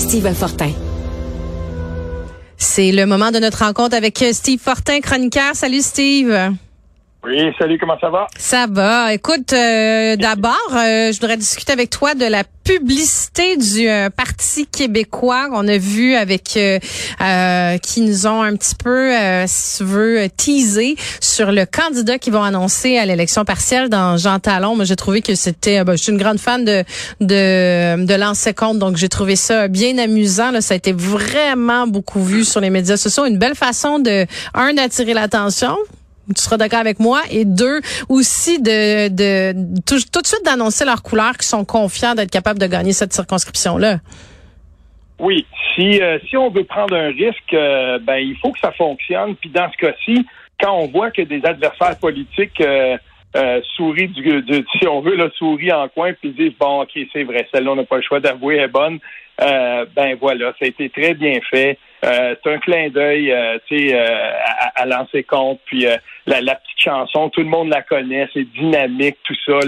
Steve Fortin. C'est le moment de notre rencontre avec Steve Fortin, chroniqueur. Salut Steve. Oui, salut, comment ça va? Ça va. Écoute, euh, d'abord, euh, je voudrais discuter avec toi de la publicité du euh, Parti québécois qu'on a vu avec qui nous ont un petit peu, si tu veux, teasé sur le candidat qu'ils vont annoncer à l'élection partielle dans Jean Talon. Moi, j'ai trouvé que c'était, ben, je suis une grande fan de de, de l'ancien compte, donc j'ai trouvé ça bien amusant. Là. Ça a été vraiment beaucoup vu sur les médias sociaux. Une belle façon de, un, d'attirer l'attention, tu seras d'accord avec moi, et deux, aussi de, tout, de suite d'annoncer leurs couleurs qui sont confiants d'être capables de gagner cette circonscription-là. Oui, si euh, si on veut prendre un risque, euh, ben il faut que ça fonctionne. Puis dans ce cas-ci, quand on voit que des adversaires politiques euh, sourient du, si on veut, là, sourient en coin, puis disent bon, ok, c'est vrai, celle-là, on n'a pas le choix d'avouer, elle est bonne. Ben voilà, ça a été très bien fait. Euh, c'est un clin d'œil, euh, tu sais, euh, à, à lancer compte. Puis la, la, petite chanson, tout le monde la connaît, c'est dynamique, tout ça.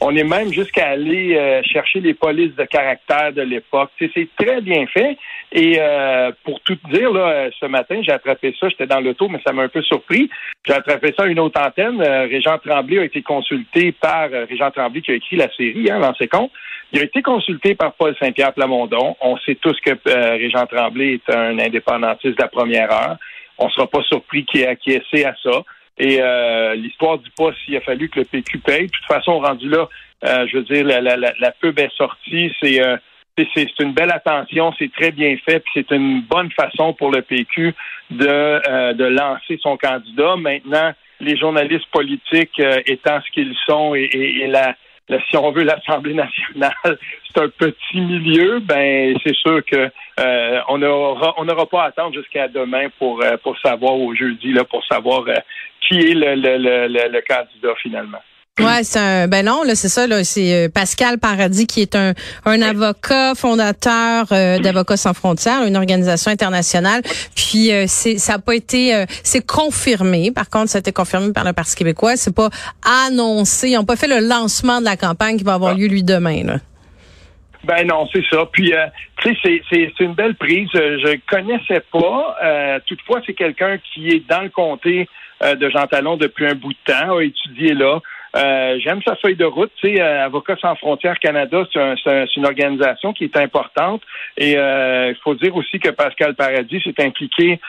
on est même jusqu'à aller chercher les polices de caractère de l'époque. C'est très bien fait. Et pour tout dire, là, ce matin, j'ai attrapé ça. J'étais dans l'auto, mais ça m'a un peu surpris. J'ai attrapé ça à une autre antenne. Régent Tremblay a été consulté par Régent Tremblay qui a écrit la série, hein, lancer compte. Il a été consulté par Paul Saint-Pierre Plamondon. On sait tous que euh, Régent Tremblay est un indépendantiste de la première heure. On ne sera pas surpris qu'il ait acquiescé à ça. Et euh, l'histoire dit pas s'il a fallu que le PQ paye. De toute façon, rendu là, euh, je veux dire, la, la, la, pub est sortie. C'est euh, c'est une belle attention, c'est très bien fait, puis c'est une bonne façon pour le PQ de, de lancer son candidat. Maintenant, les journalistes politiques étant ce qu'ils sont et, et la, si on veut l'Assemblée nationale, c'est un petit milieu, ben c'est sûr que euh, on n'aura on n'aura pas à attendre jusqu'à demain pour euh, pour savoir au jeudi là pour savoir euh, qui est le, le, le, le candidat finalement. Ouais, c'est un ben non là c'est ça là c'est euh, Pascal Paradis qui est un un avocat fondateur euh, d'avocats sans frontières, une organisation internationale. Puis euh, c'est ça a pas été c'est confirmé. Par contre, ça a été confirmé par le Parti québécois, c'est pas annoncé, ils n'ont pas fait le lancement de la campagne qui va avoir ah. lieu lui demain là. Ben non, c'est ça. Puis, tu sais, c'est une belle prise. Je connaissais pas. toutefois, c'est quelqu'un qui est dans le comté de Jean Talon depuis un bout de temps, a étudié là. Euh, j'aime sa feuille de route. Tu sais, euh, Avocats sans frontières Canada, c'est une organisation qui est importante. Et euh, il faut dire aussi que Pascal Paradis s'est impliqué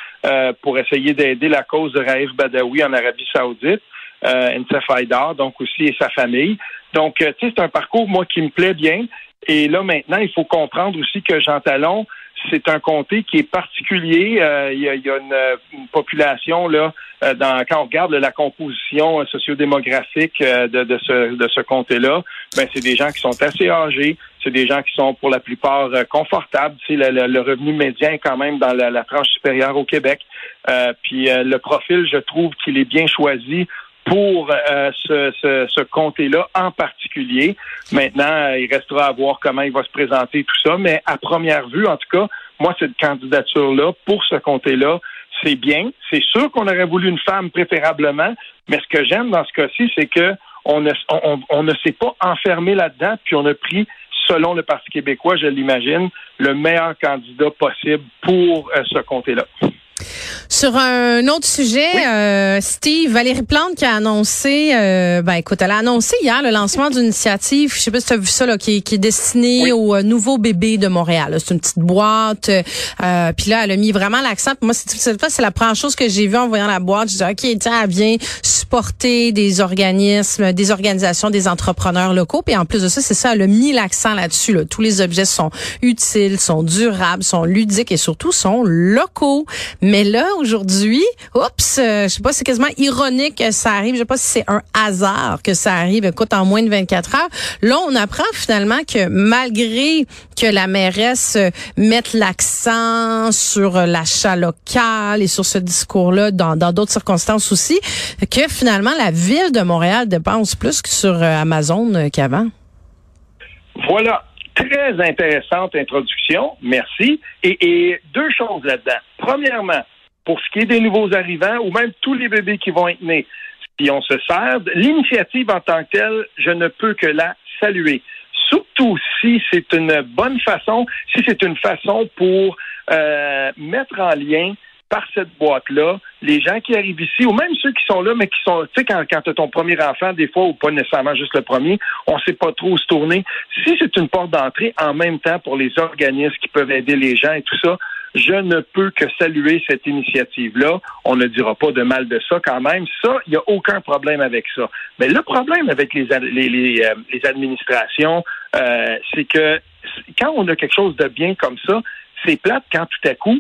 pour essayer d'aider la cause de Raif Badawi en Arabie Saoudite. Euh, Faidar, donc aussi et sa famille. Donc, tu sais, c'est un parcours, moi, qui me plaît bien. Et là, maintenant, il faut comprendre aussi que Jean Talon, c'est un comté qui est particulier. Euh, il, y a, une, population là, euh, dans, quand on regarde la composition sociodémographique euh, de, de, ce, de ce comté-là, ben c'est des gens qui sont assez âgés, c'est des gens qui sont pour la plupart confortables. Tu le, le, revenu médian est quand même dans la, la tranche supérieure au Québec. puis le profil, je trouve qu'il est bien choisi pour euh, ce, ce, ce comté-là en particulier. Maintenant, il restera à voir comment il va se présenter tout ça, mais à première vue, en tout cas, moi, cette candidature-là, pour ce comté-là, c'est bien. C'est sûr qu'on aurait voulu une femme préférablement, mais ce que j'aime dans ce cas-ci, c'est que on ne, on ne s'est pas enfermé là-dedans, puis on a pris, selon le Parti québécois, je l'imagine, le meilleur candidat possible pour euh, ce comté-là. Sur un autre sujet, euh, Steve, Valérie Plante qui a annoncé, euh, ben écoute, elle a annoncé hier le lancement d'une initiative, je sais pas si tu as vu ça, là, qui, qui est destinée aux euh, nouveaux bébés de Montréal. C'est une petite boîte, euh, puis là, elle a mis vraiment l'accent. Moi, c'est- cette fois, c'est la première chose que j'ai vue en voyant la boîte. Je dis, ok, tiens, elle vient supporter des organismes, des organisations, des entrepreneurs locaux. Puis en plus de ça, c'est ça, elle a mis l'accent là-dessus. Là. Tous les objets sont utiles, sont durables, sont ludiques et surtout sont locaux. Mais là, aujourd'hui, oups, euh, je sais pas, c'est quasiment ironique que ça arrive. Je sais pas si c'est un hasard que ça arrive, écoute, en moins de 24 heures. Là, on apprend finalement que malgré que la mairesse euh, mette l'accent sur euh, l'achat local et sur ce discours-là dans d'autres circonstances aussi, que finalement la ville de Montréal dépense plus que sur Amazon qu'avant. Voilà. Très intéressante introduction. Merci. Et deux choses là-dedans. Premièrement, pour ce qui est des nouveaux arrivants ou même tous les bébés qui vont être nés, si on se sert, l'initiative en tant que telle, je ne peux que la saluer. Surtout si c'est une bonne façon, si c'est une façon pour euh, mettre en lien par cette boîte-là, les gens qui arrivent ici, ou même ceux qui sont là, mais qui sont, tu sais, quand, quand tu as ton premier enfant, des fois, ou pas nécessairement juste le premier, on sait pas trop où se tourner. Si c'est une porte d'entrée, en même temps, pour les organismes qui peuvent aider les gens et tout ça, je ne peux que saluer cette initiative-là. On ne dira pas de mal de ça quand même. Ça, il n'y a aucun problème avec ça. Mais le problème avec les, euh, administrations, euh, c'est que quand on a quelque chose de bien comme ça, c'est plate quand tout à coup,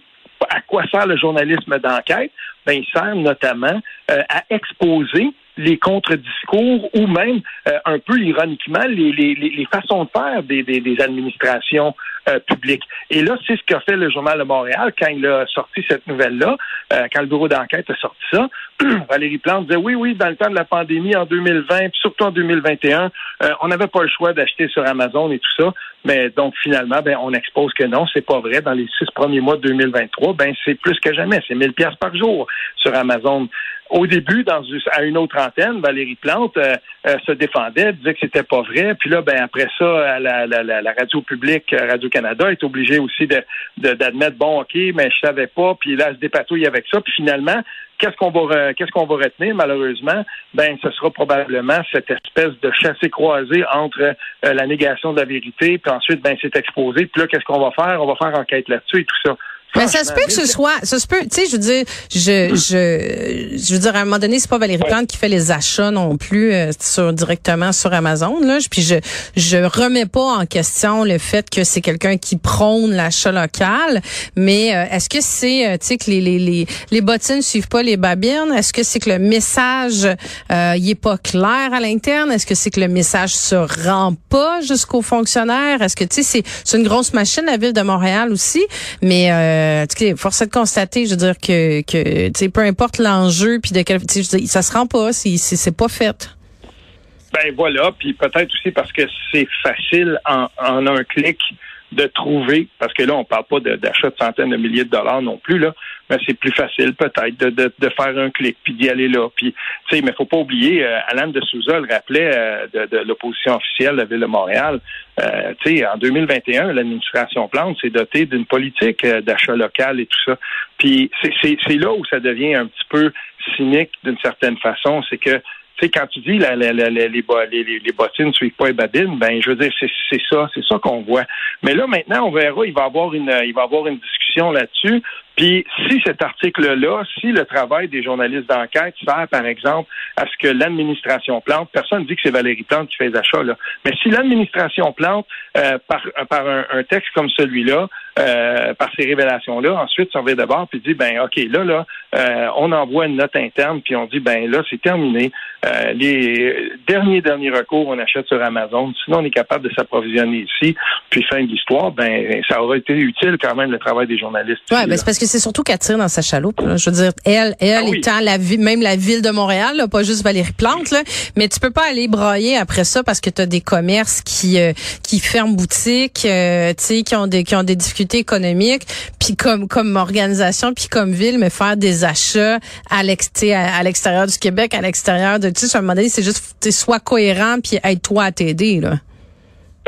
à quoi sert le journalisme d'enquête? Ben, il sert notamment euh, à exposer les contre-discours ou même, euh, un peu ironiquement, les, les, les façons de faire des, des, des administrations euh, publiques. Et là, c'est ce qu'a fait le Journal de Montréal quand il a sorti cette nouvelle-là, euh, quand le bureau d'enquête a sorti ça. Valérie Plante disait oui, oui, dans le temps de la pandémie en 2020, puis surtout en 2021, euh, on n'avait pas le choix d'acheter sur Amazon et tout ça. Mais donc finalement, ben, on expose que non, c'est pas vrai. Dans les six premiers mois de 2023, ben c'est plus que jamais. C'est 1000 pièces par jour sur Amazon. Au début, dans à une autre antenne, Valérie Plante euh, euh, se défendait, disait que c'était pas vrai. Puis là, ben après ça, à la, la, la, radio publique, euh, Radio Canada, est obligée aussi de de- d'admettre bon, ok, mais je savais pas. Puis là, elle se dépatouille avec ça. Puis finalement, qu'est-ce qu'on va qu'est-ce qu'on va retenir malheureusement? Ben, ce sera probablement cette espèce de chassé croisé entre euh, la négation de la vérité, puis ensuite, ben, c'est exposé. Puis là, qu'est-ce qu'on va faire? On va faire enquête là-dessus et tout ça. Mais ça se peut que ce soit, ça se peut, tu sais, je veux dire, je, je, je veux dire, à un moment donné, c'est pas Valérie Plante qui fait les achats non plus euh, sur directement sur Amazon, là. Puis je, je remets pas en question le fait que c'est quelqu'un qui prône l'achat local, mais euh, est-ce que c'est, euh, tu sais, que les, les, les, les bottines suivent pas les babines? Est-ce que c'est que le message, euh, il est pas clair à l'interne? Est-ce que c'est que le message se rend pas jusqu'aux fonctionnaires? Est-ce que, tu sais, c'est, c'est une grosse machine, la ville de Montréal aussi, mais euh, force est de constater, je veux dire que, tu sais, peu importe l'enjeu, puis de quel, ça se rend pas, c'est, c'est, pas fait. Ben voilà, puis peut-être aussi parce que c'est facile en un clic de trouver, parce que là, on parle pas d'achat de, centaines de milliers de dollars non plus, là, mais c'est plus facile peut-être de, de, de faire un clic puis d'y aller là. Puis, tu sais, mais faut pas oublier, euh, Alain de Souza le rappelait euh, de, l'opposition officielle de la Ville de Montréal. Euh, tu sais, en 2021, l'administration Plante s'est dotée d'une politique euh, d'achat local et tout ça. Puis c'est- là où ça devient un petit peu cynique d'une certaine façon, c'est que sais, quand tu dis la, la, la, les, les, les, bottines ne suivent pas les babines, ben je veux dire, c'est ça, c'est ça qu'on voit. Mais là, maintenant, on verra, il va avoir une il va avoir une discussion là-dessus. Puis si cet article-là, si le travail des journalistes d'enquête sert, par exemple, à ce que l'administration Plante, personne ne dit que c'est Valérie Plante qui fait les achats, là, mais si l'administration Plante, euh, par, par un, un texte comme celui-là, euh, par ces révélations-là, ensuite surveille d'abord puis dit, ben OK, là, là, euh, on envoie une note interne, puis on dit, ben là, c'est terminé. Euh, les derniers, derniers recours, on achète sur Amazon. Sinon, on est capable de s'approvisionner ici, puis fin de l'histoire, ben ça aurait été utile quand même le travail des journalistes. Ben parce que c'est surtout qu'elle tire dans sa chaloupe. là. Je veux dire, elle, elle Ah oui. étant la vi- même la ville de Montréal, là, pas juste Valérie Plante, là, mais tu peux pas aller brailler après ça parce que tu as des commerces qui euh, qui ferment boutique, euh, tu sais, qui ont des qui ont des difficultés économiques, puis comme comme organisation, puis comme ville, mais faire des achats à l'extérieur du Québec, à l'extérieur de, tu sais, à un moment donné, c'est juste, sois cohérent puis aide-toi à t'aider là.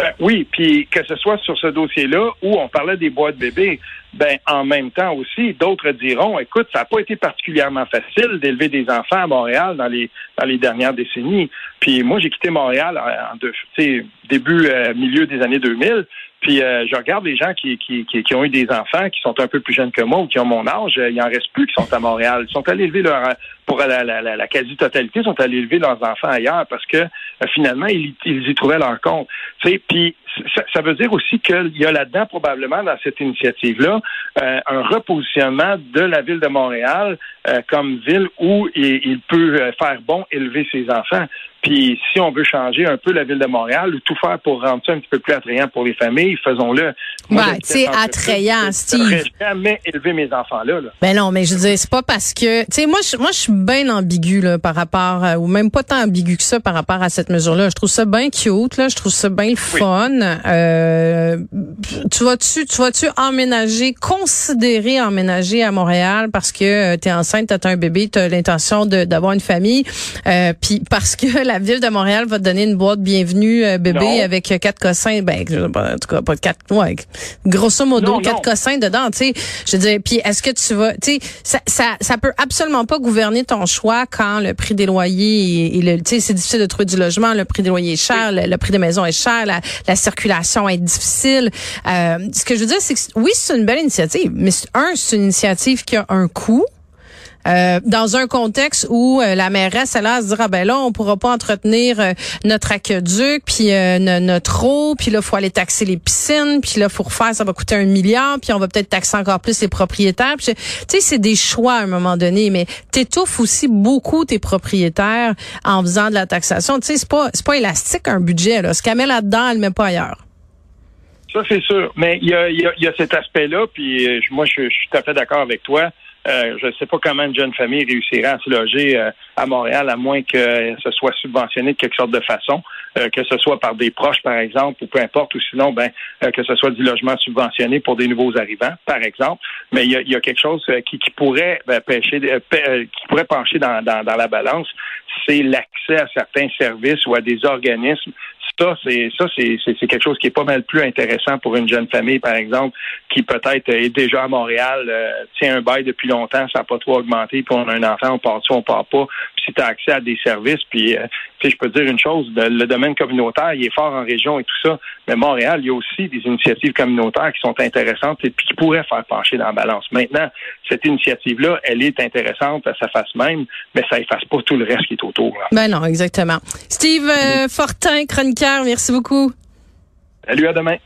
Ben oui, puis que ce soit sur ce dossier-là où on parlait des boîtes bébés, ben en même temps aussi, d'autres diront, écoute, ça n'a pas été particulièrement facile d'élever des enfants à Montréal dans les dans les dernières décennies. Puis moi, j'ai quitté Montréal en, en début, euh, milieu des années 2000. Puis euh, je regarde les gens qui, qui, qui, ont eu des enfants qui sont un peu plus jeunes que moi ou qui ont mon âge, euh, il en reste plus qui sont à Montréal. Ils sont allés élever leur pour la, la, la, quasi-totalité, sont allés élever leurs enfants ailleurs parce que finalement, ils, ils, y trouvaient leur compte. Puis ça, ça, veut dire aussi qu'il y a là-dedans, probablement, dans cette initiative-là, euh, un repositionnement de la ville de Montréal euh, comme ville où il, il, peut euh, faire bon élever ses enfants. Puis si on veut changer un peu la ville de Montréal ou tout faire pour rendre ça un petit peu plus attrayant pour les familles, faisons-le. Ouais, c'est attrayant, Steve. Je ne jamais élever mes enfants là. Ben non, mais je veux dire, c'est pas parce que, tu sais, moi, je, moi, je suis bien ambigu là par rapport, ou même pas tant ambigu que ça par rapport à cette mesure-là. Je trouve ça bien cute, là. Je trouve ça bien le fun. Euh, tu vas-tu, tu vas-tu emménager, considérer emménager à Montréal parce que tu es enceinte, tu as un bébé, tu as l'intention d'avoir une famille, euh, puis parce que la ville de Montréal va te donner une boîte bienvenue euh, bébé avec quatre cossins, ben en tout cas pas quatre, ouais, grosso modo quatre cossins dedans, tu sais. Je veux dire, puis est-ce que tu vas, tu sais, ça, ça, ça peut absolument pas gouverner ton choix quand le prix des loyers et, le, tu sais, c'est difficile de trouver du logement, le prix des loyers est cher, le, prix des maisons est cher, la, la circulation est difficile. Euh, ce que je veux dire, c'est que oui, c'est une belle initiative, mais un, c'est une initiative qui a un coût. Euh, dans un contexte où euh, la mairesse elle a se dire ah ben là on pourra pas entretenir euh, notre aqueduc puis notre eau puis là faut aller taxer les piscines puis là faut refaire ça va coûter un milliard puis on va peut-être taxer encore plus les propriétaires tu sais c'est des choix à un moment donné mais t'étouffes aussi beaucoup tes propriétaires en faisant de la taxation tu sais c'est pas c'est pas élastique un budget là ce qu'elle met là-dedans elle met pas ailleurs ça, c'est sûr. Mais il y a, y, a, y a, cet aspect-là, puis moi, je, je, suis tout à fait d'accord avec toi. Euh, je ne sais pas comment une jeune famille réussira à se loger euh, à Montréal, à moins que ce soit subventionné de quelque sorte de façon, euh, que ce soit par des proches, par exemple, ou peu importe, ou sinon, ben, que ce soit du logement subventionné pour des nouveaux arrivants, par exemple. Mais il y a, quelque chose qui, pourrait ben, pêcher, qui pourrait pencher dans, dans, dans la balance, c'est l'accès à certains services ou à des organismes ça, c'est ça, c'est quelque chose qui est pas mal plus intéressant pour une jeune famille, par exemple, qui peut-être est déjà à Montréal, euh, tient un bail depuis longtemps, ça n'a pas trop augmenté, puis on a un enfant, on part dessus, on part pas. Puis si tu as accès à des services, puis euh, je peux te dire une chose, le communautaire, il est fort en région et tout ça, mais Montréal, il y a aussi des initiatives communautaires qui sont intéressantes et qui pourraient faire pencher dans la balance. Maintenant, cette initiative-là, elle est intéressante à sa face même, mais ça efface pas tout le reste qui est autour. Ben non, exactement. Steve euh, Fortin, chroniqueur, merci beaucoup. Salut, à demain.